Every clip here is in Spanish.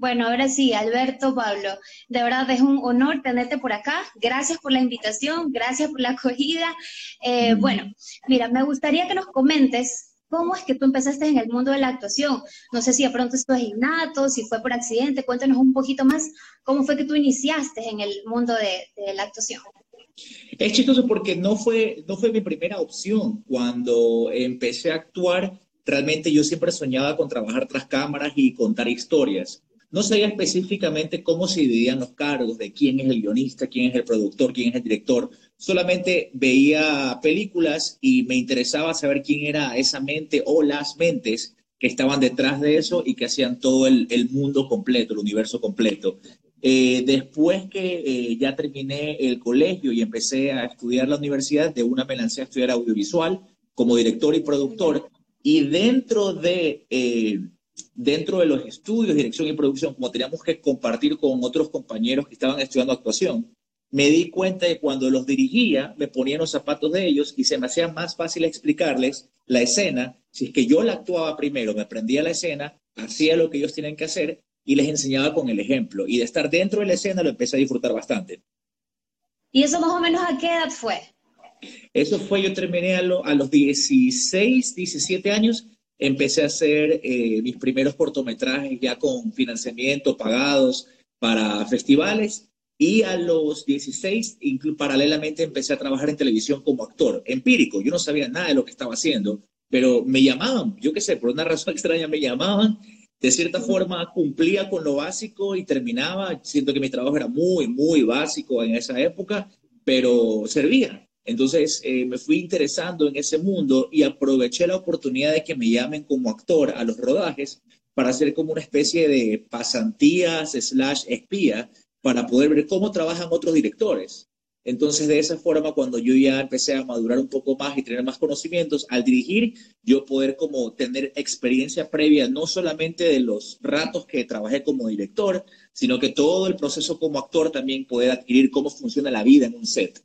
Bueno, ahora sí, Alberto, Pablo, de verdad es un honor tenerte por acá. Gracias por la invitación, gracias por la acogida. Eh, bueno, mira, me gustaría que nos comentes cómo es que tú empezaste en el mundo de la actuación. No sé si de pronto esto es innato, si fue por accidente. Cuéntanos un poquito más cómo fue que tú iniciaste en el mundo de, de la actuación. Es chistoso porque no fue, no fue mi primera opción. Cuando empecé a actuar, realmente yo siempre soñaba con trabajar tras cámaras y contar historias. No sabía específicamente cómo se dividían los cargos, de quién es el guionista, quién es el productor, quién es el director. Solamente veía películas y me interesaba saber quién era esa mente o las mentes que estaban detrás de eso y que hacían todo el, mundo completo, el universo completo. Eh, después que eh, ya terminé el colegio y empecé a estudiar la universidad, de una me lancé a estudiar audiovisual como director y productor. Y dentro de eh, dentro de los estudios, dirección y producción, como teníamos que compartir con otros compañeros que estaban estudiando actuación, me di cuenta de que cuando los dirigía, me ponía en los zapatos de ellos y se me hacía más fácil explicarles la escena. Si es que yo la actuaba primero, me aprendía la escena, hacía lo que ellos tienen que hacer y les enseñaba con el ejemplo. Y de estar dentro de la escena lo empecé a disfrutar bastante. ¿Y eso más o menos a qué edad fue? Eso fue, yo terminé a, a los 16, 17 años empecé a hacer eh, mis primeros cortometrajes ya con financiamiento pagados para festivales y a los 16, paralelamente, empecé a trabajar en televisión como actor empírico. Yo no sabía nada de lo que estaba haciendo, pero me llamaban, yo qué sé, por una razón extraña me llamaban. De cierta forma cumplía con lo básico y terminaba. Siento que mi trabajo era muy, muy básico en esa época, pero servía. Entonces eh, me fui interesando en ese mundo y aproveché la oportunidad de que me llamen como actor a los rodajes para hacer como una especie de pasantías slash espía para poder ver cómo trabajan otros directores. Entonces, de esa forma, cuando yo ya empecé a madurar un poco más y tener más conocimientos, al dirigir, yo poder como tener experiencia previa, no solamente de los ratos que trabajé como director, sino que todo el proceso como actor también poder adquirir cómo funciona la vida en un set.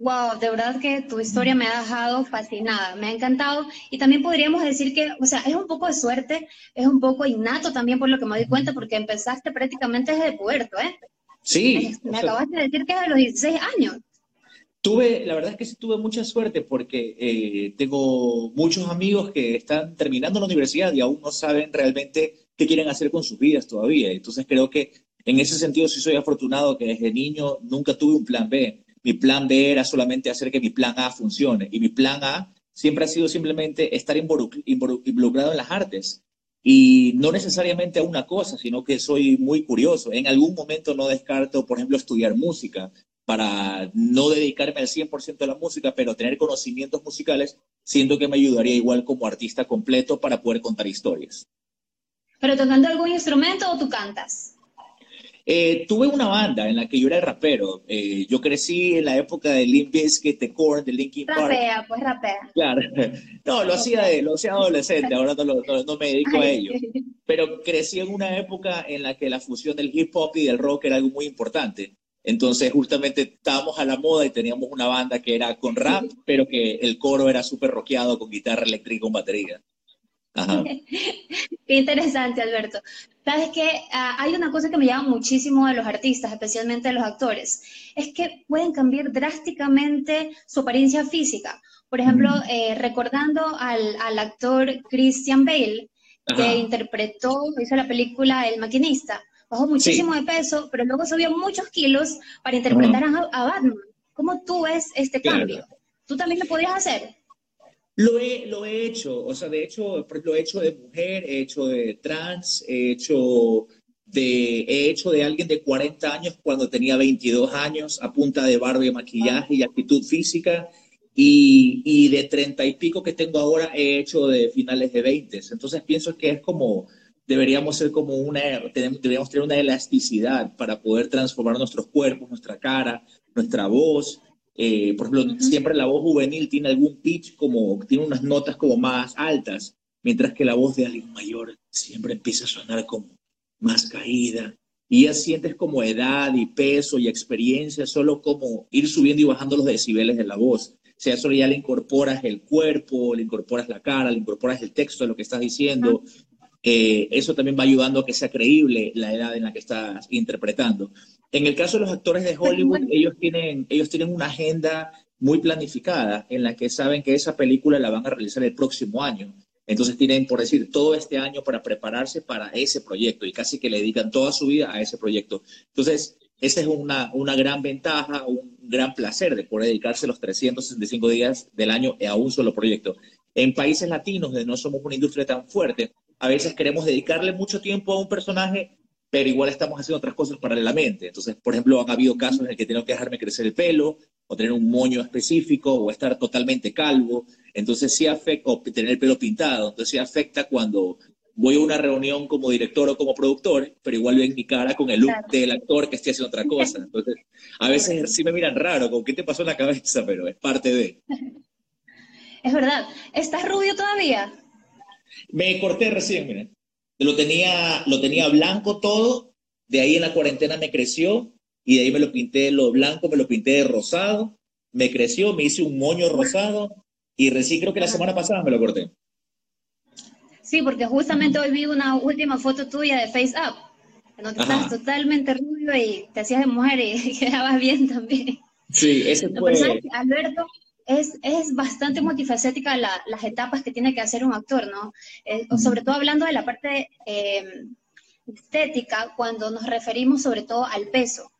Wow, de verdad que tu historia me ha dejado fascinada, me ha encantado y también podríamos decir que, o sea, es un poco de suerte, es un poco innato también por lo que me doy cuenta, porque empezaste prácticamente desde puerto, ¿eh? Sí. Me, acabas de decir que es de los 16 años. Tuve, la verdad es que sí tuve mucha suerte porque eh, tengo muchos amigos que están terminando la universidad y aún no saben realmente qué quieren hacer con sus vidas todavía. Entonces creo que en ese sentido sí soy afortunado que desde niño nunca tuve un plan B mi plan B era solamente hacer que mi plan A funcione. Y mi plan A siempre ha sido simplemente estar involucrado en las artes. Y no necesariamente a una cosa, sino que soy muy curioso. En algún momento no descarto, por ejemplo, estudiar música para no dedicarme al 100% a la música, pero tener conocimientos musicales, siento que me ayudaría igual como artista completo para poder contar historias. ¿Pero tocando algún instrumento o tú cantas? Eh, tuve una banda en la que yo era rapero. Eh, yo crecí en la época de Limp Bizkit, The Korn, de Linkin Park. Rapea, pues rapea. Claro. No, lo hacía, de, lo hacía adolescente, ahora no, no, me dedico a ello. Pero crecí en una época en la que la fusión del hip hop y del rock era algo muy importante. Entonces, justamente estábamos a la moda y teníamos una banda que era con rap, pero que el coro era súper rockeado con guitarra eléctrica y con batería. Qué interesante, Alberto. Sabes que ah, hay una cosa que me llama muchísimo de los artistas, especialmente de los actores, es que pueden cambiar drásticamente su apariencia física. Por ejemplo, eh, recordando al, actor Christian Bale, que interpretó, hizo la película El maquinista, bajó muchísimo de peso, pero luego subió muchos kilos para interpretar a, Batman. ¿Cómo tú ves este cambio? ¿Tú también lo podrías hacer? Lo he, lo he hecho, o sea, de hecho, lo he hecho de mujer, he hecho de trans, he hecho de, he hecho de alguien de 40 años cuando tenía 22 años, a punta de barba y maquillaje y actitud física, y, y de 30 y pico que tengo ahora he hecho de finales de 20. Entonces pienso que es como, deberíamos ser como una, deberíamos tener una elasticidad para poder transformar nuestros cuerpos, nuestra cara, nuestra voz, eh, por ejemplo, siempre la voz juvenil tiene algún pitch como, tiene unas notas como más altas, mientras que la voz de alguien mayor siempre empieza a sonar como más caída. Y ya sientes como edad y peso y experiencia, solo como ir subiendo y bajando los decibeles de la voz. O sea, solo ya le incorporas el cuerpo, le incorporas la cara, le incorporas el texto de lo que estás diciendo. Eh, eso también va ayudando a que sea creíble la edad en la que estás interpretando. En el caso de los actores de Hollywood, ellos tienen, ellos tienen una agenda muy planificada en la que saben que esa película la van a realizar el próximo año. Entonces tienen, por decir, todo este año para prepararse para ese proyecto y casi que le dedican toda su vida a ese proyecto. Entonces, esa es una, una gran ventaja, un gran placer de poder dedicarse los 365 días del año a un solo proyecto. En países latinos, donde no somos una industria tan fuerte, a veces queremos dedicarle mucho tiempo a un personaje, pero igual estamos haciendo otras cosas paralelamente. Entonces, por ejemplo, han habido casos en el que tengo que dejarme crecer el pelo, o tener un moño específico, o estar totalmente calvo. Entonces, sí afecta, o tener el pelo pintado. Entonces, sí afecta cuando voy a una reunión como director o como productor, pero igual ven mi cara con el look del actor que esté haciendo otra cosa. Entonces, a veces sí me miran raro, con qué te pasó en la cabeza, pero es parte de. Es verdad. ¿Estás rubio todavía? Me corté recién, miren. Lo tenía, lo tenía blanco todo, de ahí en la cuarentena me creció y de ahí me lo pinté lo blanco, me lo pinté de rosado, me creció, me hice un moño rosado y recién creo que la semana pasada me lo corté. Sí, porque justamente hoy vi una última foto tuya de Face Up, donde estás totalmente rubio y te hacías de mujer y quedabas bien también. Sí, ese fue... Alberto, es, es bastante multifacética las etapas que tiene que hacer un actor, ¿no? Eh, sobre todo hablando de la parte eh, estética, cuando nos referimos sobre todo al peso.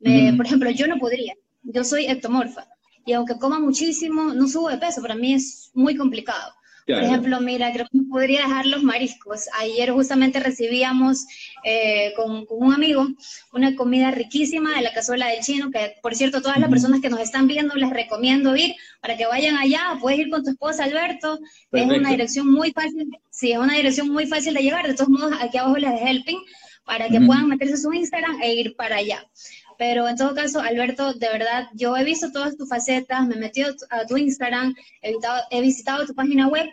Por ejemplo, yo no podría, yo soy ectomorfa, y aunque coma muchísimo, no subo de peso, para mí es muy complicado. Por ejemplo, mira, creo que podría dejar los mariscos. Ayer justamente recibíamos eh, con, un amigo una comida riquísima de la cazuela del chino, que por cierto, todas las personas que nos están viendo les recomiendo ir para que vayan allá. Puedes ir con tu esposa, Alberto. Es una dirección muy fácil, sí, es una dirección muy fácil de llegar. De todos modos, aquí abajo les dejé el pin para que puedan meterse a su Instagram e ir para allá. Pero en todo caso, Alberto, de verdad, yo he visto todas tus facetas, me he metido a tu Instagram, he, visitado tu página web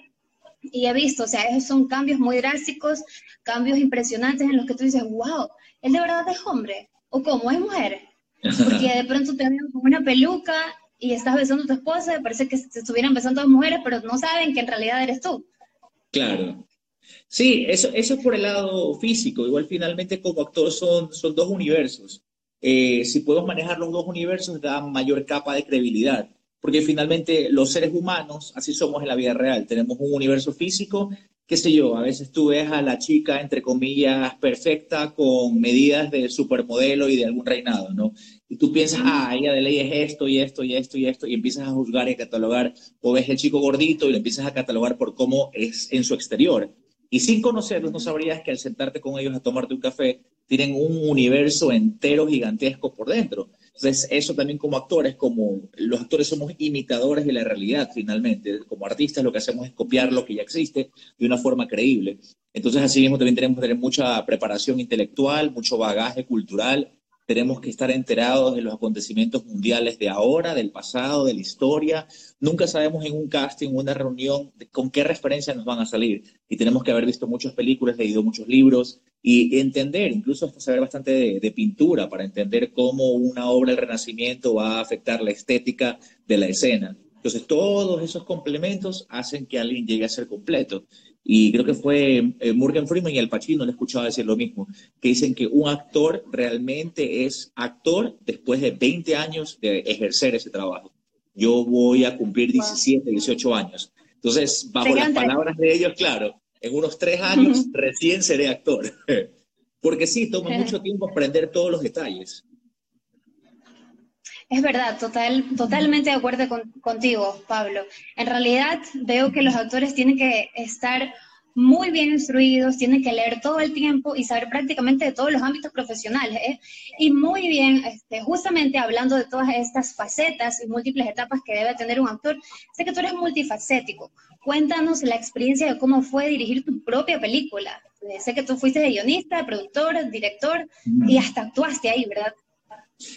y he visto, o sea, esos son cambios muy drásticos, cambios impresionantes en los que tú dices, wow, él de verdad es hombre, o cómo es mujer. Porque de pronto te ven con una peluca y estás besando a tu esposa, parece que se estuvieran besando a dos mujeres, pero no saben que en realidad eres tú. Claro. Sí, eso, eso es por el lado físico. Igual finalmente como actor son, son dos universos. Eh, si podemos manejar los dos universos, da mayor capa de credibilidad, porque finalmente los seres humanos, así somos en la vida real, tenemos un universo físico, qué sé yo, a veces tú ves a la chica, entre comillas, perfecta, con medidas de supermodelo y de algún reinado, ¿no? Y tú piensas, ah, ella de ley es esto y esto y esto y esto, y empiezas a juzgar y a catalogar, o ves el chico gordito y lo empiezas a catalogar por cómo es en su exterior. Y sin conocerlos, no sabrías que al sentarte con ellos a tomarte un café, tienen un universo entero gigantesco por dentro. Entonces, eso también como actores, como los actores somos imitadores de la realidad finalmente. Como artistas lo que hacemos es copiar lo que ya existe de una forma creíble. Entonces, así mismo también tenemos que tener mucha preparación intelectual, mucho bagaje cultural. Tenemos que estar enterados de los acontecimientos mundiales de ahora, del pasado, de la historia. Nunca sabemos en un casting, una reunión, con qué referencias nos van a salir. Y tenemos que haber visto muchas películas, leído muchos libros, y entender, incluso hasta saber bastante de, pintura para entender cómo una obra del Renacimiento va a afectar la estética de la escena. Entonces, todos esos complementos hacen que alguien llegue a ser completo. Y creo que fue eh, Morgan Freeman y Al Pacino, le he escuchado decir lo mismo, que dicen que un actor realmente es actor después de 20 años de ejercer ese trabajo. Yo voy a cumplir 17, 18 años. Entonces, bajo las palabras de ellos, claro, en unos tres años recién seré actor. Porque sí, toma mucho tiempo aprender todos los detalles. Es verdad, total, totalmente de acuerdo contigo, Pablo. En realidad veo que los actores tienen que estar muy bien instruidos, tienen que leer todo el tiempo y saber prácticamente de todos los ámbitos profesionales. ¿eh? Y muy bien, este, justamente hablando de todas estas facetas y múltiples etapas que debe tener un actor, sé que tú eres multifacético. Cuéntanos la experiencia de cómo fue dirigir tu propia película. Eh, sé que tú fuiste guionista, productor, director y hasta actuaste ahí, ¿verdad?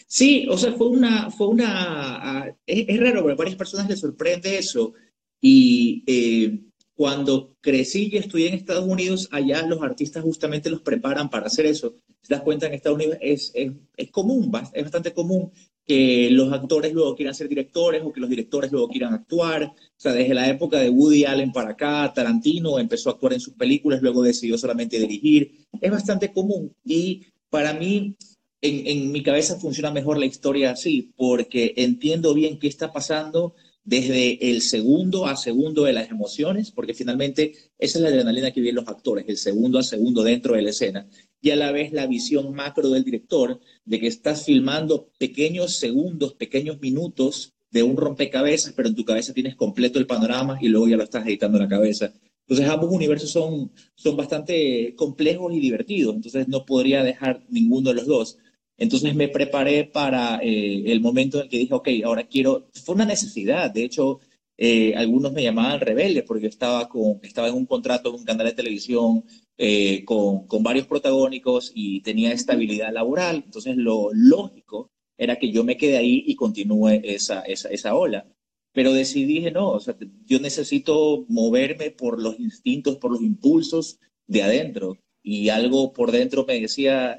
Sí, o sea, fue una, fue una, ah, es, raro, pero a varias personas les sorprende eso. Y eh, cuando crecí y estudié en Estados Unidos, allá los artistas justamente los preparan para hacer eso. Si te das cuenta, en Estados Unidos es, es, es común, es bastante común que los actores luego quieran ser directores o que los directores luego quieran actuar. O sea, desde la época de Woody Allen para acá, Tarantino empezó a actuar en sus películas, luego decidió solamente dirigir. Es bastante común y para mí, en, en mi cabeza funciona mejor la historia así, porque entiendo bien qué está pasando desde el segundo a segundo de las emociones, porque finalmente esa es la adrenalina que viven los actores, el segundo a segundo dentro de la escena, y a la vez la visión macro del director de que estás filmando pequeños segundos, pequeños minutos de un rompecabezas, pero en tu cabeza tienes completo el panorama y luego ya lo estás editando en la cabeza. Entonces ambos universos son, son bastante complejos y divertidos, entonces no podría dejar ninguno de los dos. Entonces me preparé para eh, el momento en que dije, ok, ahora quiero, fue una necesidad, de hecho, eh, algunos me llamaban rebelde porque estaba, con, estaba en un contrato en un canal de televisión eh, con, con, varios protagónicos y tenía estabilidad laboral, entonces lo lógico era que yo me quede ahí y continúe esa, esa, esa ola. Pero decidí, dije, no, o sea, yo necesito moverme por los instintos, por los impulsos de adentro. Y algo por dentro me decía,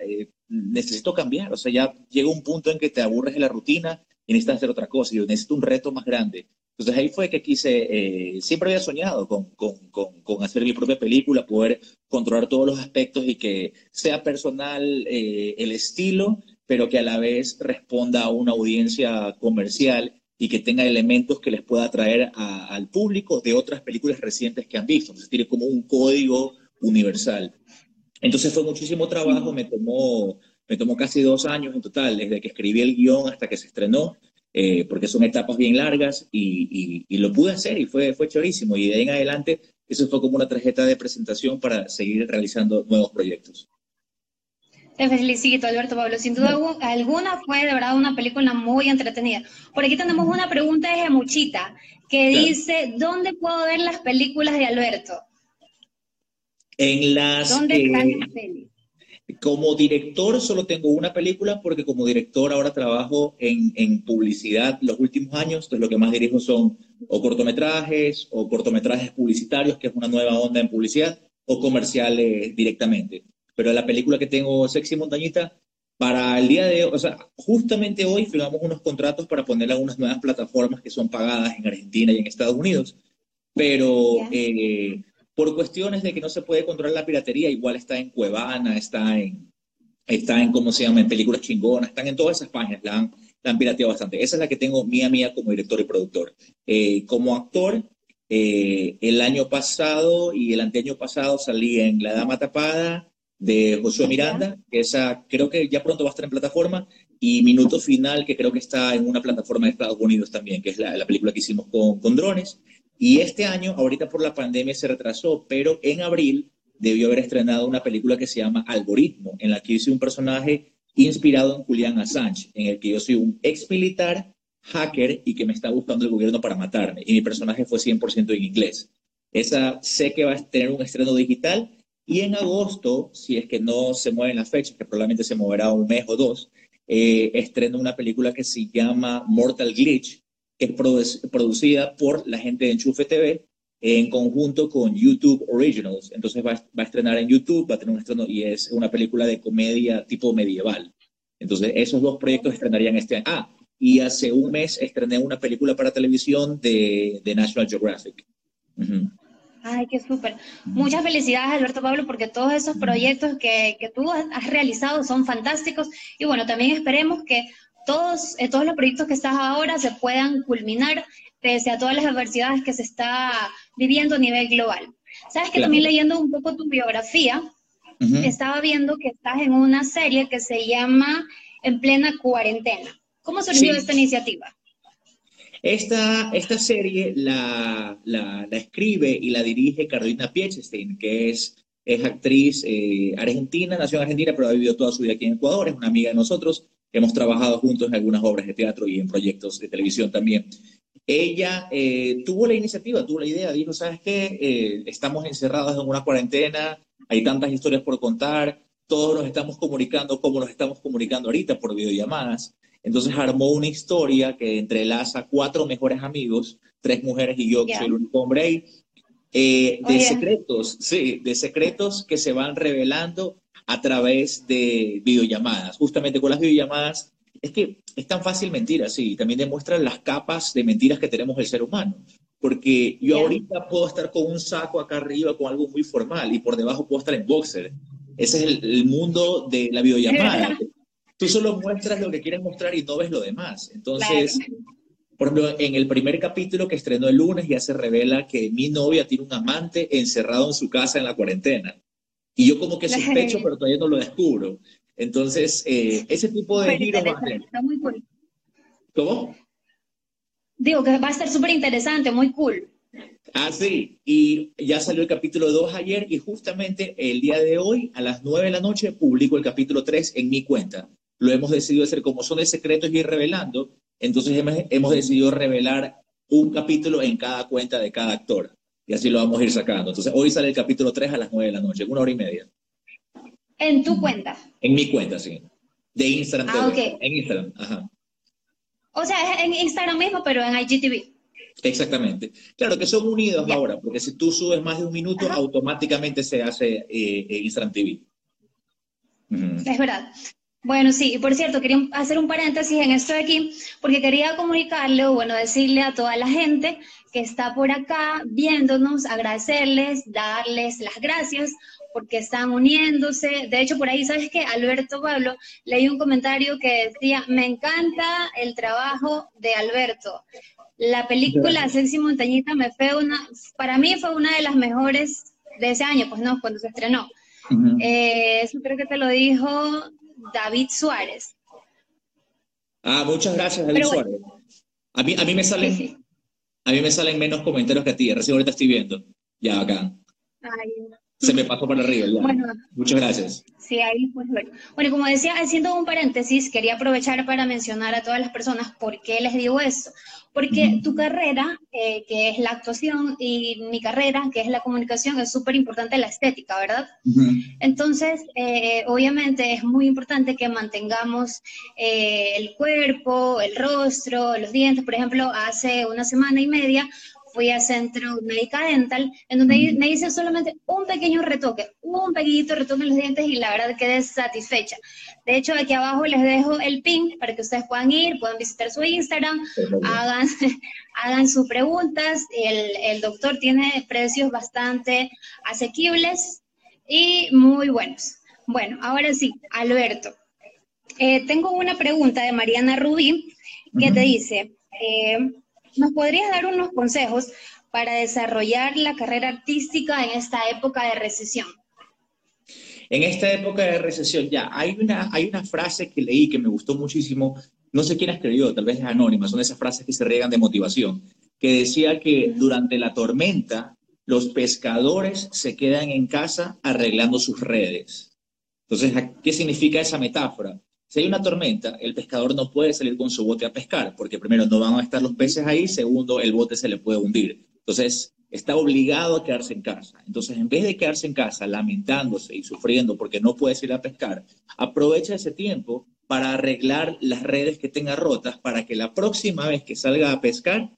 necesito cambiar, o sea, ya llega un punto en que te aburres de la rutina y necesitas hacer otra cosa, y yo necesito un reto más grande. Entonces ahí fue que quise, eh, siempre había soñado con, con, con, hacer mi propia película, poder controlar todos los aspectos y que sea personal eh, el estilo, pero que a la vez responda a una audiencia comercial y que tenga elementos que les pueda atraer al público de otras películas recientes que han visto. Entonces tiene como un código universal. Entonces fue muchísimo trabajo, me tomó, me tomó casi dos años en total, desde que escribí el guion hasta que se estrenó, eh, porque son etapas bien largas y, y, lo pude hacer y fue, fue chorísimo. Y de ahí en adelante, eso fue como una tarjeta de presentación para seguir realizando nuevos proyectos. Te felicito, Alberto Pablo. Sin duda alguna fue de verdad una película muy entretenida. Por aquí tenemos una pregunta de Gemuchita que dice, ¿dónde puedo ver las películas de Alberto? En las, ¿Dónde eh, Como director solo tengo una película porque como director ahora trabajo en, en publicidad los últimos años, entonces lo que más dirijo son o cortometrajes o cortometrajes publicitarios, que es una nueva onda en publicidad, o comerciales directamente. Pero la película que tengo, Sexy Montañita, para el día de hoy, o sea, justamente hoy firmamos unos contratos para ponerla a unas nuevas plataformas que son pagadas en Argentina y en Estados Unidos. Pero eh, por cuestiones de que no se puede controlar la piratería, igual está en Cuevana, está en, está en, ¿cómo se llama?, en películas chingonas, están en todas esas páginas, la han, la pirateado bastante. Esa es la que tengo mía mía como director y productor. Eh, como actor, eh, el año pasado y el anteaño pasado salí en La Dama Tapada de Josué Miranda, que esa creo que ya pronto va a estar en plataforma, y Minuto Final, que creo que está en una plataforma de Estados Unidos también, que es la, la película que hicimos con, con drones. Y este año, ahorita por la pandemia se retrasó, pero en abril debió haber estrenado una película que se llama Algoritmo, en la que hice un personaje inspirado en Julian Assange, en el que yo soy un ex militar, hacker y que me está buscando el gobierno para matarme. Y mi personaje fue 100% en inglés. Esa sé que va a tener un estreno digital y en agosto, si es que no se mueven las fechas, que probablemente se moverá un mes o dos, eh, estreno una película que se llama Mortal Glitch, que es producida por la gente de Enchufe TV en conjunto con YouTube Originals. Entonces va, va, a estrenar en YouTube, va a tener un estreno y es una película de comedia tipo medieval. Entonces esos dos proyectos estrenarían este año. Ah, y hace un mes estrené una película para televisión de, de National Geographic. Ay, qué súper. Muchas felicidades, Alberto Pablo, porque todos esos proyectos que, que tú has realizado son fantásticos. Y bueno, también esperemos que todos, eh, todos los proyectos que estás ahora se puedan culminar pese a todas las adversidades que se está viviendo a nivel global. Sabes que también leyendo un poco tu biografía, estaba viendo que estás en una serie que se llama En plena cuarentena. ¿Cómo surgió esta iniciativa? Esta, esta serie la, la, escribe y la dirige Carolina Piechestein, que es, es actriz eh, argentina, nació en Argentina, pero ha vivido toda su vida aquí en Ecuador, es una amiga de nosotros. Hemos trabajado juntos en algunas obras de teatro y en proyectos de televisión también. Ella eh, tuvo la iniciativa, tuvo la idea, dijo, ¿sabes qué? Eh, estamos encerrados en una cuarentena, hay tantas historias por contar, todos nos estamos comunicando como nos estamos comunicando ahorita por videollamadas. Entonces armó una historia que entrelaza cuatro mejores amigos, tres mujeres y yo, que soy el único hombre ahí, eh, de secretos, sí, de secretos que se van revelando a través de videollamadas. Justamente con las videollamadas es que es tan fácil mentir así, y también demuestra las capas de mentiras que tenemos el ser humano. Porque yo ahorita puedo estar con un saco acá arriba con algo muy formal y por debajo puedo estar en boxer. Ese es el, mundo de la videollamada. Tú solo muestras lo que quieres mostrar y no ves lo demás. Entonces, por ejemplo, en el primer capítulo que estrenó el lunes ya se revela que mi novia tiene un amante encerrado en su casa en la cuarentena. Y yo como que sospecho, pero todavía no lo descubro. Entonces, eh, ese tipo de giros... Está muy cool. ¿Cómo? Digo que va a estar súper interesante, muy cool. Ah, sí, y ya salió el capítulo 2 ayer y justamente el día de hoy, a las 9 de la noche, publico el capítulo 3 en mi cuenta. Lo hemos decidido hacer como son de secretos y ir revelando, entonces hemos, decidido revelar un capítulo en cada cuenta de cada actor. Y así lo vamos a ir sacando. Entonces hoy sale el capítulo 3 a las 9 de la noche, una hora y media. ¿En tu cuenta? En mi cuenta, sí. De Instagram. Ah, ok. En Instagram, ajá. O sea, es en Instagram mismo, pero en IGTV. Exactamente. Claro que son unidos ahora, porque si tú subes más de un minuto, automáticamente se hace eh, Instagram TV. Es verdad. Bueno, sí, y por cierto, quería hacer un paréntesis en esto de aquí, porque quería comunicarle, o bueno, decirle a toda la gente que está por acá viéndonos, agradecerles, darles las gracias porque están uniéndose. De hecho, por ahí, ¿sabes qué? Alberto Pablo, leí un comentario que decía, me encanta el trabajo de Alberto. La película Sexy Montañita me fue una, para mí fue una de las mejores de ese año, pues no, cuando se estrenó. Eh, eso creo que te lo dijo David Suárez. Ah, muchas gracias, David Suárez. A mí, a mí me salen, a mí me salen menos comentarios que a ti. Recién ahorita estoy viendo. Ya, acá. Ay, se me pasó para arriba. Muchas gracias. Sí, ahí pues bueno. Bueno, como decía, haciendo un paréntesis, quería aprovechar para mencionar a todas las personas por qué les digo esto. Porque tu carrera, eh, que es la actuación, y mi carrera, que es la comunicación, es súper importante la estética, ¿verdad? Entonces, eh, obviamente es muy importante que mantengamos eh, el cuerpo, el rostro, los dientes. Por ejemplo, hace una semana y media fui a Centro Médica Dental, en donde me hice solamente un pequeño retoque, un pequeñito retoque en los dientes y la verdad quedé satisfecha. De hecho, aquí abajo les dejo el pin para que ustedes puedan ir, puedan visitar su Instagram, hagan, hagan sus preguntas. El, el doctor tiene precios bastante asequibles y muy buenos. Bueno, ahora sí, Alberto. Eh, tengo una pregunta de Mariana Rubí que te dice, eh, ¿Nos podrías dar unos consejos para desarrollar la carrera artística en esta época de recesión? En esta época de recesión, ya, hay una, hay una frase que leí que me gustó muchísimo, no sé quién ha escribió, tal vez es anónima, son esas frases que se riegan de motivación, que decía que durante la tormenta los pescadores se quedan en casa arreglando sus redes. Entonces, ¿qué significa esa metáfora? Si hay una tormenta, el pescador no puede salir con su bote a pescar, porque primero no van a estar los peces ahí, segundo, el bote se le puede hundir. Entonces, está obligado a quedarse en casa. Entonces, en vez de quedarse en casa lamentándose y sufriendo porque no puede ir a pescar, aprovecha ese tiempo para arreglar las redes que tenga rotas para que la próxima vez que salga a pescar,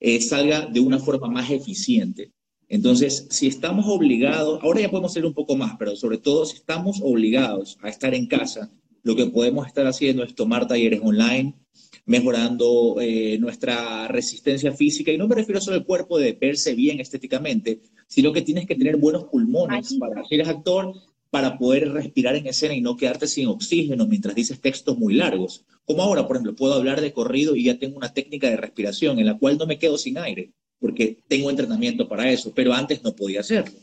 eh, salga de una forma más eficiente. Entonces, si estamos obligados, ahora ya podemos ser un poco más, pero sobre todo si estamos obligados a estar en casa, lo que podemos estar haciendo es tomar talleres online, mejorando eh, nuestra resistencia física. Y no me refiero solo al cuerpo de verse bien estéticamente, sino que tienes que tener buenos pulmones para, si eres actor, para poder respirar en escena y no quedarte sin oxígeno mientras dices textos muy largos. Como ahora, por ejemplo, puedo hablar de corrido y ya tengo una técnica de respiración en la cual no me quedo sin aire, porque tengo entrenamiento para eso, pero antes no podía hacerlo.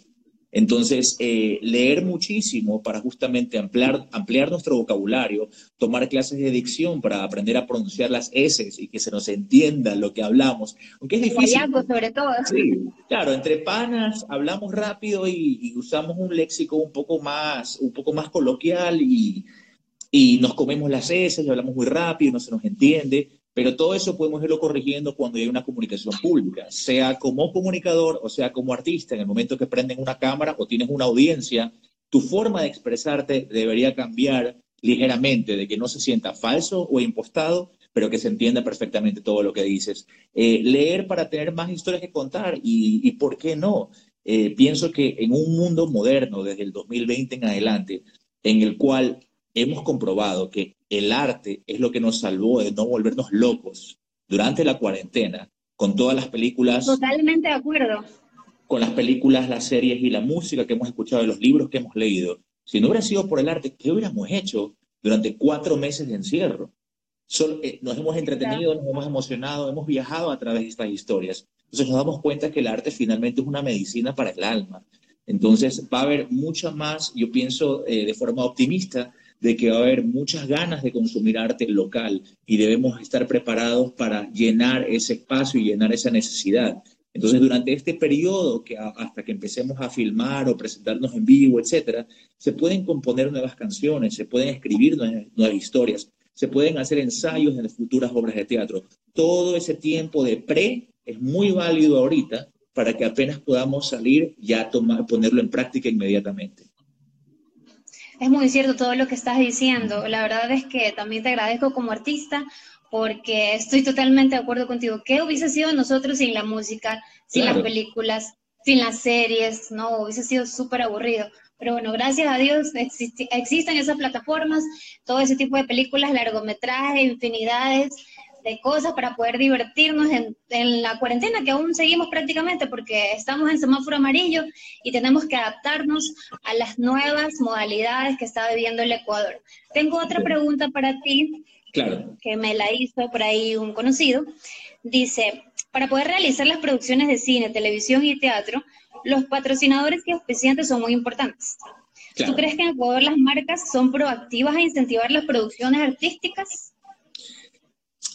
Entonces, eh, leer muchísimo para justamente ampliar, ampliar nuestro vocabulario, tomar clases de dicción para aprender a pronunciar las S y que se nos entienda lo que hablamos, aunque es difícil. sobre todo. Sí, claro, entre panas hablamos rápido y, usamos un léxico un poco más, un poco más coloquial y, y nos comemos las S y hablamos muy rápido, no se nos entiende. Pero todo eso podemos irlo corrigiendo cuando hay una comunicación pública, sea como comunicador o sea como artista. En el momento que prenden una cámara o tienes una audiencia, tu forma de expresarte debería cambiar ligeramente, de que no se sienta falso o impostado, pero que se entienda perfectamente todo lo que dices. Eh, leer para tener más historias que contar y, ¿por qué no? Eh, pienso que en un mundo moderno, desde el 2020 en adelante, en el cual hemos comprobado que el arte es lo que nos salvó de no volvernos locos durante la cuarentena, con todas las películas. Totalmente de acuerdo. Con las películas, las series y la música que hemos escuchado, los libros que hemos leído. Si no hubiera sido por el arte, ¿qué hubiéramos hecho durante cuatro meses de encierro? Eh, nos hemos entretenido, nos hemos emocionado, hemos viajado a través de estas historias. Entonces nos damos cuenta que el arte finalmente es una medicina para el alma. Entonces va a haber mucha más, yo pienso eh, de forma optimista, de que va a haber muchas ganas de consumir arte local y debemos estar preparados para llenar ese espacio y llenar esa necesidad. Entonces, durante este periodo, que hasta que empecemos a filmar o presentarnos en vivo, etcétera, se pueden componer nuevas canciones, se pueden escribir nuevas, historias, se pueden hacer ensayos en futuras obras de teatro. Todo ese tiempo de pre es muy válido ahorita para que apenas podamos salir ya tomar, ponerlo en práctica inmediatamente. Es muy cierto todo lo que estás diciendo. La verdad es que también te agradezco como artista porque estoy totalmente de acuerdo contigo. ¿Qué hubiese sido nosotros sin la música, sin las películas, sin las series? No, hubiese sido súper aburrido. Pero bueno, gracias a Dios existen esas plataformas, todo ese tipo de películas, largometrajes, infinidades de cosas para poder divertirnos en, en, la cuarentena, que aún seguimos prácticamente porque estamos en semáforo amarillo y tenemos que adaptarnos a las nuevas modalidades que está viviendo el Ecuador. Tengo otra pregunta para ti, claro. que me la hizo por ahí un conocido. Dice, para poder realizar las producciones de cine, televisión y teatro, los patrocinadores y auspiciantes son muy importantes. ¿Tú crees que en Ecuador las marcas son proactivas a incentivar las producciones artísticas?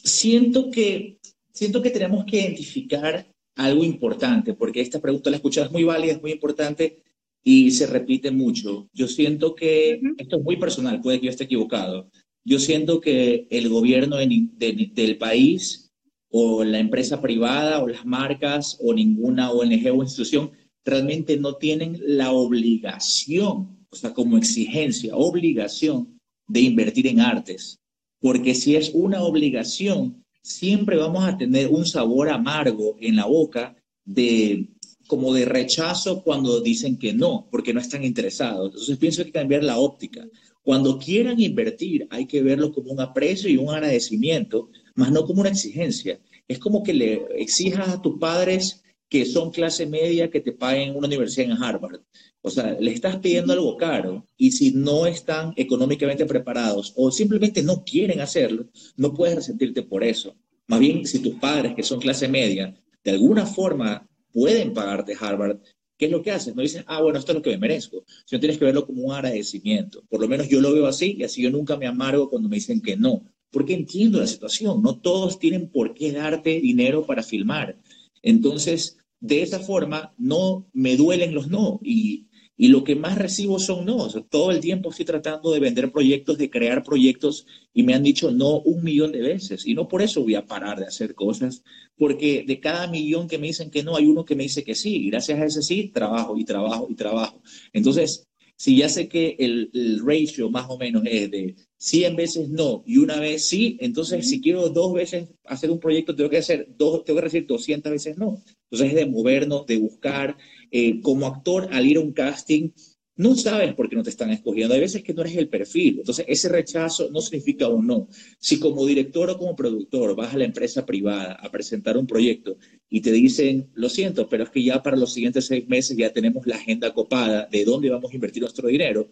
Siento que, siento que tenemos que identificar algo importante, porque esta pregunta la escuchada es muy válida, es muy importante y se repite mucho. Yo siento que, esto es muy personal, puede que yo esté equivocado, yo siento que el gobierno del país o la empresa privada o las marcas o ninguna ONG o institución realmente no tienen la obligación, o sea, como exigencia, obligación de invertir en artes porque si es una obligación, siempre vamos a tener un sabor amargo en la boca de como de rechazo cuando dicen que no, porque no están interesados. Entonces pienso que cambiar la óptica. Cuando quieran invertir, hay que verlo como un aprecio y un agradecimiento, más no como una exigencia. Es como que le exijas a tus padres que son clase media que te paguen una universidad en Harvard. O sea, le estás pidiendo algo caro y si no están económicamente preparados o simplemente no quieren hacerlo, no puedes resentirte por eso. Más bien, si tus padres, que son clase media, de alguna forma pueden pagarte Harvard, ¿qué es lo que haces? No dices, ah, bueno, esto es lo que me merezco, sino tienes que verlo como un agradecimiento. Por lo menos yo lo veo así y así yo nunca me amargo cuando me dicen que no, porque entiendo la situación. No todos tienen por qué darte dinero para filmar. Entonces, de esa forma, no me duelen los no y y lo que más recibo son no. todo el tiempo estoy tratando de vender proyectos, de crear proyectos y me han dicho no un millón de veces. Y no por eso voy a parar de hacer cosas, porque de cada millón que me dicen que no, hay uno que me dice que sí. Y gracias a ese sí, trabajo y trabajo y trabajo. Entonces, si ya sé que el, el ratio más o menos es de 100 veces no y una vez sí, entonces si quiero dos veces hacer un proyecto, tengo que hacer dos, tengo que recibir 200 veces no. Entonces es de movernos, de buscar, eh, como actor, al ir a un casting, no sabes por qué no te están escogiendo. Hay veces que no eres el perfil. Entonces, ese rechazo no significa un no. Si como director o como productor vas a la empresa privada a presentar un proyecto y te dicen, lo siento, pero es que ya para los siguientes seis meses ya tenemos la agenda copada de dónde vamos a invertir nuestro dinero,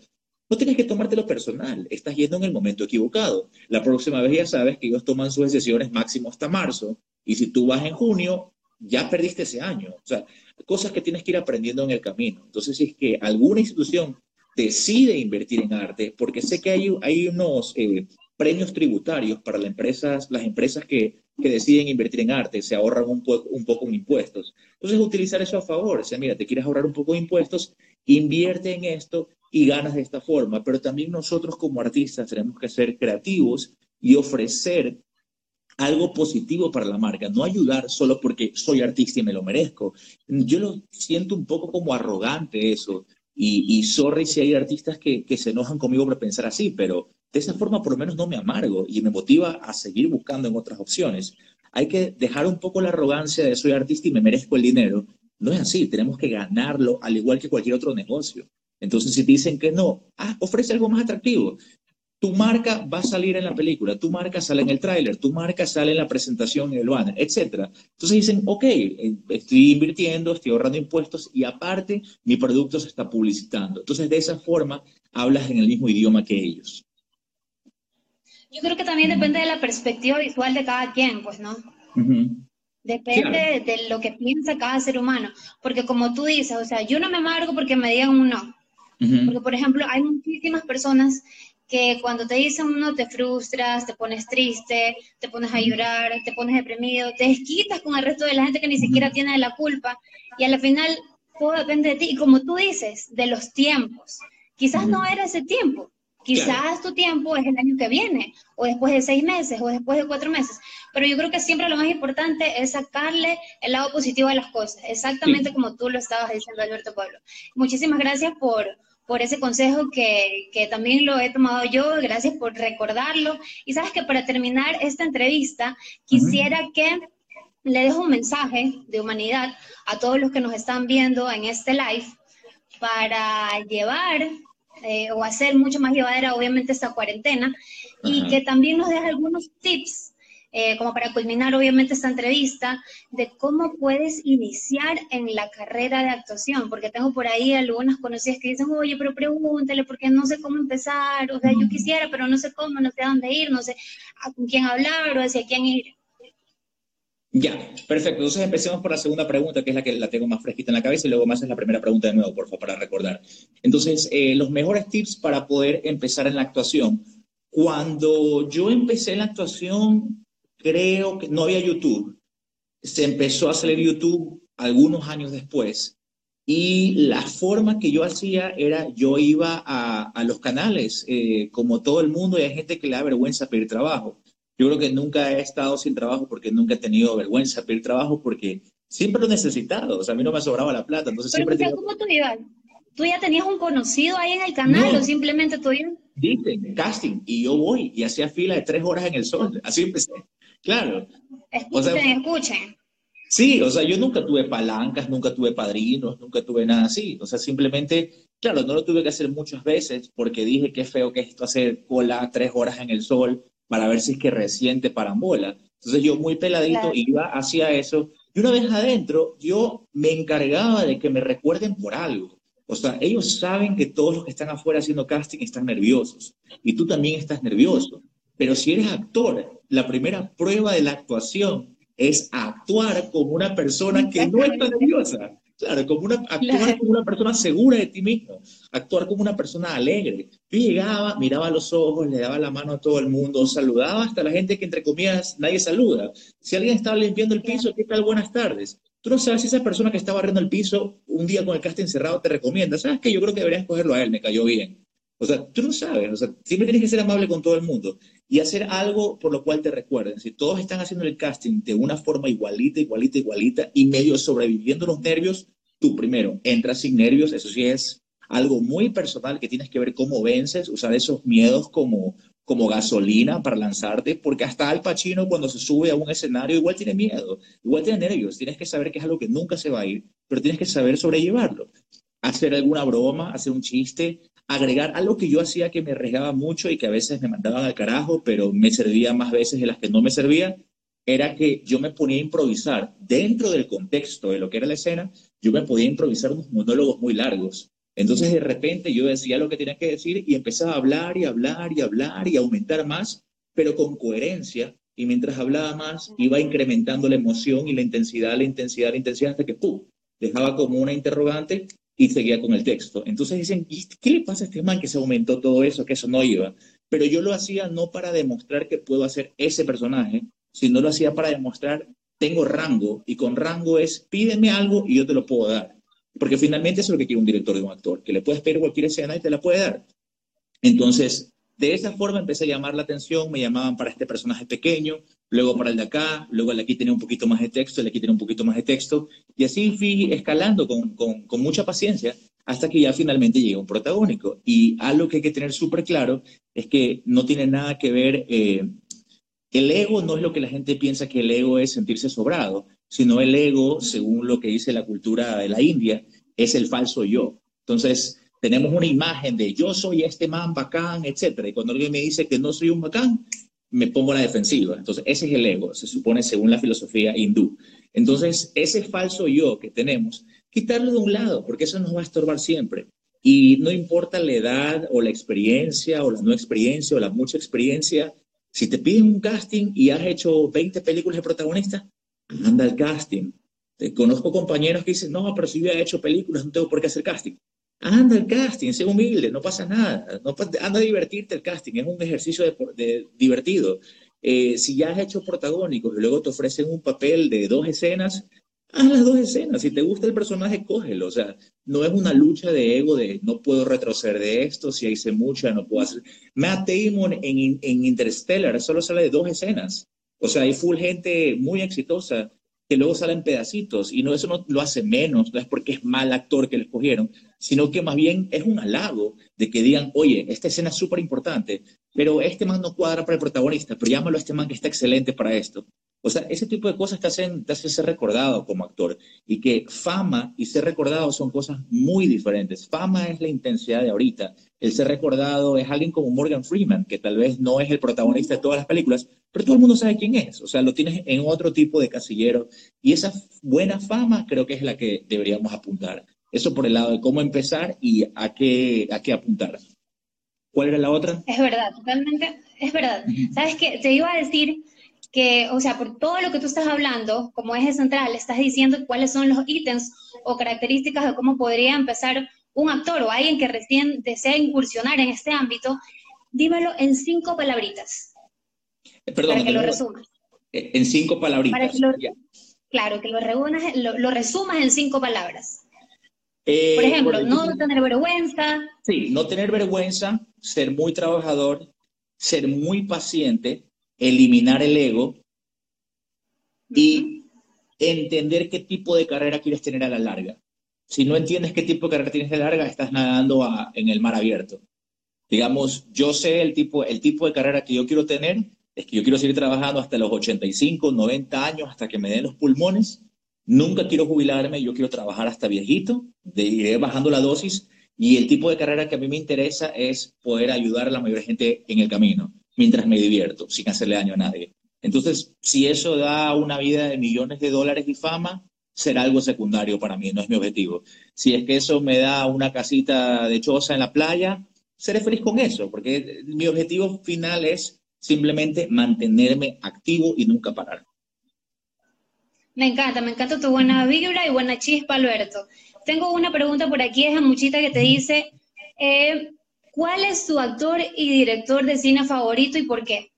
no tienes que tomártelo personal. Estás yendo en el momento equivocado. La próxima vez ya sabes que ellos toman sus decisiones máximo hasta marzo. Y si tú vas en junio, ya perdiste ese año. O sea, cosas que tienes que ir aprendiendo en el camino. Entonces, si es que alguna institución decide invertir en arte, porque sé que hay, hay unos eh, premios tributarios para las empresas, las empresas que, que deciden invertir en arte, se ahorran un, un poco en impuestos. Entonces, utilizar eso a favor. O sea, mira, te quieres ahorrar un poco de impuestos, invierte en esto y ganas de esta forma. Pero también nosotros como artistas tenemos que ser creativos y ofrecer algo positivo para la marca, no ayudar solo porque soy artista y me lo merezco. Yo lo siento un poco como arrogante eso. Y, y sorry si hay artistas que, que se enojan conmigo por pensar así, pero de esa forma por lo menos no me amargo y me motiva a seguir buscando en otras opciones. Hay que dejar un poco la arrogancia de soy artista y me merezco el dinero. No es así, tenemos que ganarlo al igual que cualquier otro negocio. Entonces, si te dicen que no, ah, ofrece algo más atractivo. Tu marca va a salir en la película, tu marca sale en el tráiler, tu marca sale en la presentación, en el banner, etc. Entonces dicen, ok, eh, estoy invirtiendo, estoy ahorrando impuestos y aparte mi producto se está publicitando. Entonces de esa forma hablas en el mismo idioma que ellos. Yo creo que también depende de la perspectiva visual de cada quien, pues, ¿no? Depende de lo que piensa cada ser humano. Porque como tú dices, o sea, yo no me amargo porque me digan un no. Porque, por ejemplo, hay muchísimas personas que cuando te dicen uno te frustras, te pones triste, te pones a llorar, te pones deprimido, te desquitas con el resto de la gente que ni siquiera tiene la culpa y al final todo depende de ti. Y como tú dices, de los tiempos. Quizás no era ese tiempo, quizás tu tiempo es el año que viene, o después de seis meses, o después de cuatro meses. Pero yo creo que siempre lo más importante es sacarle el lado positivo a las cosas, exactamente como tú lo estabas diciendo, Alberto Pueblo. Muchísimas gracias por por ese consejo que, que, también lo he tomado yo, gracias por recordarlo. Y sabes que para terminar esta entrevista, quisiera que le dejo un mensaje de humanidad a todos los que nos están viendo en este live para llevar eh, o hacer mucho más llevadera, obviamente, esta cuarentena y que también nos deje algunos tips eh, como para culminar obviamente esta entrevista, de cómo puedes iniciar en la carrera de actuación, porque tengo por ahí algunas conocidas que dicen, oye, pero pregúntale, porque no sé cómo empezar, o sea, yo quisiera, pero no sé cómo, no sé a dónde ir, no sé con quién hablar o hacia quién ir. Ya, perfecto. Entonces empecemos por la segunda pregunta, que es la que la tengo más fresquita en la cabeza, y luego más es la primera pregunta de nuevo, por favor, para recordar. Entonces, eh, los mejores tips para poder empezar en la actuación. Cuando yo empecé en la actuación, creo que no había YouTube. Se empezó a salir YouTube algunos años después. Y la forma que yo hacía era, yo iba a, los canales, eh, como todo el mundo, y hay gente que le da vergüenza pedir trabajo. Yo creo que nunca he estado sin trabajo porque nunca he tenido vergüenza pedir trabajo porque siempre lo he necesitado. O sea, a mí no me sobraba la plata. Entonces siempre ¿Cómo tú ibas? ¿Tú ya tenías un conocido ahí en el canal o simplemente tú ibas? Dicen, casting, y yo voy y hacía fila de tres horas en el sol. Así empecé. Claro. Escuchen, escuchen. Sí, o sea, yo nunca tuve palancas, nunca tuve padrinos, nunca tuve nada así. O sea, simplemente, claro, no lo tuve que hacer muchas veces porque dije qué feo que es esto hacer cola tres horas en el sol para ver si es que recién te parambola. Entonces yo muy peladito iba hacia eso. Y una vez adentro, yo me encargaba de que me recuerden por algo. O sea, ellos saben que todos los que están afuera haciendo casting están nerviosos. Y tú también estás nervioso. Pero si eres actor, la primera prueba de la actuación es actuar como una persona que no está nerviosa. Claro, como una, actuar como una persona segura de ti mismo, actuar como una persona alegre. Yo llegaba, miraba a los ojos, le daba la mano a todo el mundo, saludaba hasta la gente que entre comillas nadie saluda. Si alguien estaba limpiando el piso, ¿qué tal? Buenas tardes. Tú no sabes si esa persona que está barriendo el piso un día con el casting cerrado te recomienda. ¿Sabes qué? Yo creo que deberías cogerlo a él, me cayó bien. O sea, tú no sabes, o sea, siempre tienes que ser amable con todo el mundo y hacer algo por lo cual te recuerden. Si todos están haciendo el casting de una forma igualita, igualita, igualita y medio sobreviviendo los nervios, tú primero entras sin nervios, eso sí es algo muy personal que tienes que ver cómo vences, usar esos miedos como, como gasolina para lanzarte, porque hasta Al Pacino cuando se sube a un escenario igual tiene miedo, igual tiene nervios, tienes que saber que es algo que nunca se va a ir, pero tienes que saber sobrellevarlo. Hacer alguna broma, hacer un chiste, agregar algo que yo hacía que me arriesgaba mucho y que a veces me mandaban al carajo, pero me servía más veces de las que no me servía, era que yo me ponía a improvisar dentro del contexto de lo que era la escena, yo me podía improvisar unos monólogos muy largos. Entonces de repente yo decía lo que tenía que decir y empezaba a hablar y hablar y hablar y aumentar más, pero con coherencia. Y mientras hablaba más, iba incrementando la emoción y la intensidad, la intensidad, la intensidad, hasta que ¡pum! dejaba como una interrogante y seguía con el texto. Entonces dicen, ¿qué le pasa a este man que se aumentó todo eso, que eso no iba? Pero yo lo hacía no para demostrar que puedo hacer ese personaje, sino lo hacía para demostrar, tengo rango, y con rango es, pídeme algo y yo te lo puedo dar. Porque finalmente eso es lo que quiere un director de un actor, que le puedes pedir cualquier escena y te la puede dar. Entonces, de esa forma empecé a llamar la atención, me llamaban para este personaje pequeño, luego para el de acá, luego el de aquí tenía un poquito más de texto, el de aquí tenía un poquito más de texto, y así fui escalando con, con, mucha paciencia hasta que ya finalmente llega un protagónico. Y algo que hay que tener súper claro es que no tiene nada que ver, eh, el ego no es lo que la gente piensa que el ego es sentirse sobrado, sino el ego, según lo que dice la cultura de la India, es el falso yo. Entonces, tenemos una imagen de yo soy este man bacán, etcétera. Y cuando alguien me dice que no soy un bacán, me pongo a la defensiva. Entonces, ese es el ego, se supone según la filosofía hindú. Entonces, ese falso yo que tenemos, quitarlo de un lado, porque eso nos va a estorbar siempre. Y no importa la edad o la experiencia o la no experiencia o la mucha experiencia, si te piden un casting y has hecho 20 películas de protagonista, anda al casting. Te conozco compañeros que dicen, no, pero si yo he hecho películas, no tengo por qué hacer casting. Anda al casting, sé humilde, no pasa nada. No, anda a divertirte el casting, es un ejercicio de, divertido. Eh, si ya has hecho protagónicos y luego te ofrecen un papel de dos escenas, haz las dos escenas. Si te gusta el personaje, cógelo. O sea, no es una lucha de ego de no puedo retroceder de esto, si hice mucha, no puedo hacer. Matt Damon en, en Interstellar solo sale de dos escenas. O sea, hay full gente muy exitosa que luego salen pedacitos y no eso no lo hace menos, no es porque es mal actor que le escogieron, sino que más bien es un halago de que digan, oye, esta escena es súper importante, pero este man no cuadra para el protagonista, pero llámalo a este man que está excelente para esto. O sea, ese tipo de cosas te hacen, te hacen ser recordado como actor. Y que fama y ser recordado son cosas muy diferentes. Fama es la intensidad de ahorita. El ser recordado es alguien como Morgan Freeman, que tal vez no es el protagonista de todas las películas, pero todo el mundo sabe quién es. O sea, lo tienes en otro tipo de casillero. Y esa buena fama creo que es la que deberíamos apuntar. Eso por el lado de cómo empezar y a qué, a qué apuntar. ¿Cuál era la otra? Es verdad, totalmente, es verdad. ¿Sabes qué? Te iba a decir que, o sea, por todo lo que tú estás hablando, como eje central, estás diciendo cuáles son los ítems o características de cómo podría empezar un actor o alguien que recién desea incursionar en este ámbito, dímelo en cinco palabritas. Eh, perdón, para que lo resumas. Eh, en cinco palabritas. claro, que lo, lo, resumas en cinco palabras. Eh, Por ejemplo, no tener vergüenza. Sí, no tener vergüenza, ser muy trabajador, ser muy paciente, eliminar el ego y entender qué tipo de carrera quieres tener a la larga. Si no entiendes qué tipo de carrera tienes la larga, estás nadando en el mar abierto. Digamos, yo sé el tipo, el tipo de carrera que yo quiero tener, es que yo quiero seguir trabajando hasta los 85, 90 años, hasta que me den los pulmones. Nunca quiero jubilarme, yo quiero trabajar hasta viejito, de, iré bajando la dosis. Y el tipo de carrera que a mí me interesa es poder ayudar a la mayor gente en el camino mientras me divierto, sin hacerle daño a nadie. Entonces, si eso da una vida de millones de dólares y fama, será algo secundario para mí, no es mi objetivo. Si es que eso me da una casita de choza en la playa, seré feliz con eso, porque mi objetivo final es simplemente mantenerme activo y nunca parar. Me encanta, me encanta tu buena vibra y buena chispa, Alberto. Tengo una pregunta por aquí, es a Muchita que te dice, eh, ¿Cuál es tu actor y director de cine favorito y por qué?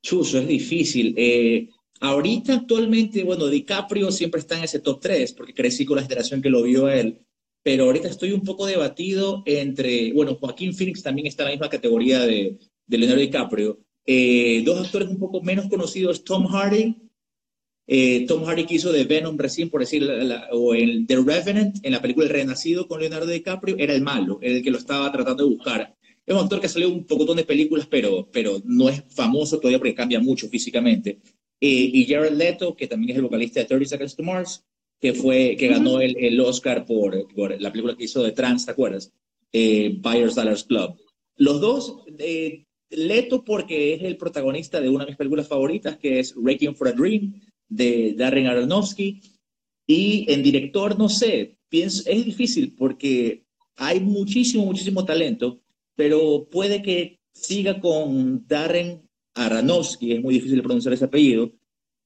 Chuso, es difícil. Eh, ahorita actualmente, bueno, DiCaprio siempre está en ese top 3 porque crecí con la generación que lo vio a él. Pero ahorita estoy un poco debatido entre, bueno, Joaquín Phoenix también está en la misma categoría de, Leonardo DiCaprio. Eh, dos actores un poco menos conocidos, Tom Hardy eh, Tom Hardy que hizo de Venom recién, por decir, o el The Revenant, en la película El Renacido con Leonardo DiCaprio, era el malo, el que lo estaba tratando de buscar. Es un actor que ha salido un poco de películas, pero, pero no es famoso todavía porque cambia mucho físicamente. Eh, y Jared Leto, que también es el vocalista de 30 Seconds to Mars, que, fue, que ganó el, el Oscar por, por, la película que hizo de Trans, ¿te acuerdas? Eh, Buyers Dollars Club. Los dos, eh, Leto porque es el protagonista de una de mis películas favoritas, que es Requiem for a Dream, de Darren Aronofsky. Y en director, no sé, pienso, es difícil porque hay muchísimo, muchísimo talento, pero puede que siga con Darren Aronofsky, es muy difícil pronunciar ese apellido,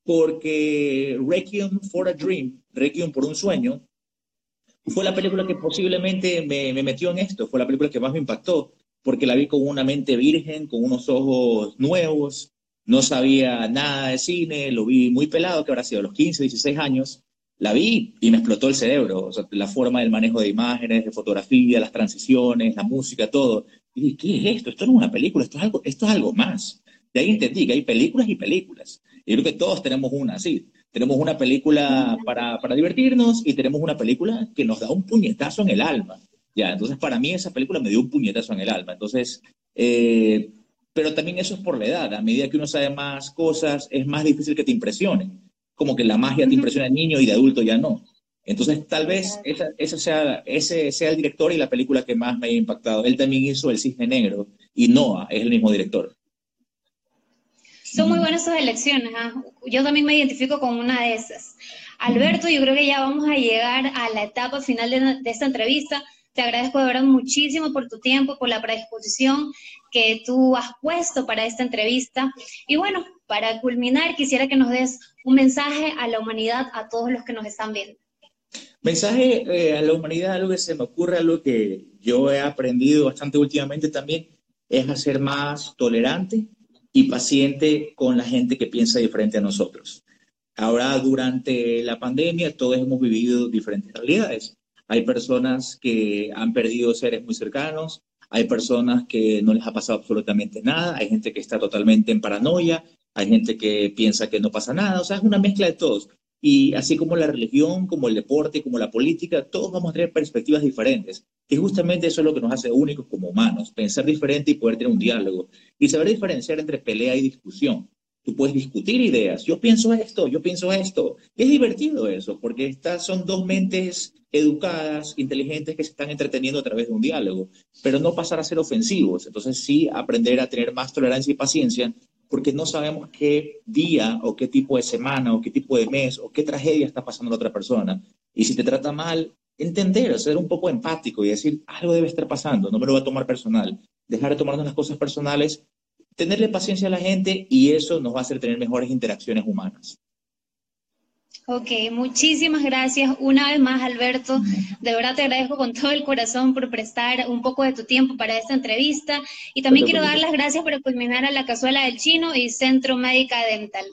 porque Requiem for a Dream, Requiem por un sueño, fue la película que posiblemente me, me, metió en esto, fue la película que más me impactó, porque la vi con una mente virgen, con unos ojos nuevos, no sabía nada de cine, lo vi muy pelado, que habrá sido a los 15, 16 años, la vi y me explotó el cerebro, o sea, la forma del manejo de imágenes, de fotografía, las transiciones, la música, todo. Y dije, ¿qué es esto? Esto no es una película, esto es algo, esto es algo más. De ahí entendí que hay películas y películas. Y creo que todos tenemos una así. Tenemos una película para, para divertirnos y tenemos una película que nos da un puñetazo en el alma. Ya, entonces para mí esa película me dio un puñetazo en el alma. Entonces, eh, pero también eso es por la edad. A medida que uno sabe más cosas, es más difícil que te impresionen. Como que la magia te impresiona de niño y de adulto ya no. Entonces, tal vez esa, sea, ese sea el director y la película que más me ha impactado. Él también hizo El Cisne Negro y Noah es el mismo director. Son muy buenas sus elecciones. ¿ah? Yo también me identifico con una de esas. Alberto, yo creo que ya vamos a llegar a la etapa final de, esta entrevista. Te agradezco de verdad muchísimo por tu tiempo, por la predisposición que tú has puesto para esta entrevista. Y bueno, para culminar, quisiera que nos des un mensaje a la humanidad, a todos los que nos están viendo. Mensaje eh, a la humanidad, algo que se me ocurre, algo que yo he aprendido bastante últimamente también, es a ser más tolerante y paciente con la gente que piensa diferente a nosotros. Ahora, durante la pandemia, todos hemos vivido diferentes realidades. Hay personas que han perdido seres muy cercanos, hay personas que no les ha pasado absolutamente nada, hay gente que está totalmente en paranoia, hay gente que piensa que no pasa nada, o sea, es una mezcla de todos. Y así como la religión, como el deporte, como la política, todos vamos a tener perspectivas diferentes. Y justamente eso es lo que nos hace únicos como humanos, pensar diferente y poder tener un diálogo. Y saber diferenciar entre pelea y discusión. Tú puedes discutir ideas. Yo pienso esto, yo pienso esto. Es divertido eso, porque estas son dos mentes educadas, inteligentes, que se están entreteniendo a través de un diálogo, pero no pasar a ser ofensivos. Entonces sí aprender a tener más tolerancia y paciencia porque no sabemos qué día o qué tipo de semana o qué tipo de mes o qué tragedia está pasando la otra persona. Y si te trata mal, entender, ser un poco empático y decir, algo debe estar pasando, no me lo voy a tomar personal. Dejar de tomarnos las cosas personales, tenerle paciencia a la gente y eso nos va a hacer tener mejores interacciones humanas. Ok, muchísimas gracias una vez más, Alberto. De verdad te agradezco con todo el corazón por prestar un poco de tu tiempo para esta entrevista. Y también quiero dar las gracias por culminar a la Cazuela del Chino y Centro Médica Dental.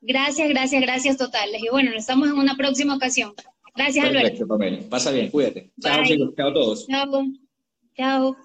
Gracias, gracias, gracias totales. Y bueno, nos estamos en una próxima ocasión. Gracias, Perfecto, Alberto. Pasa bien, cuídate. Chao, chicos. Chao a todos. Chao. Chao.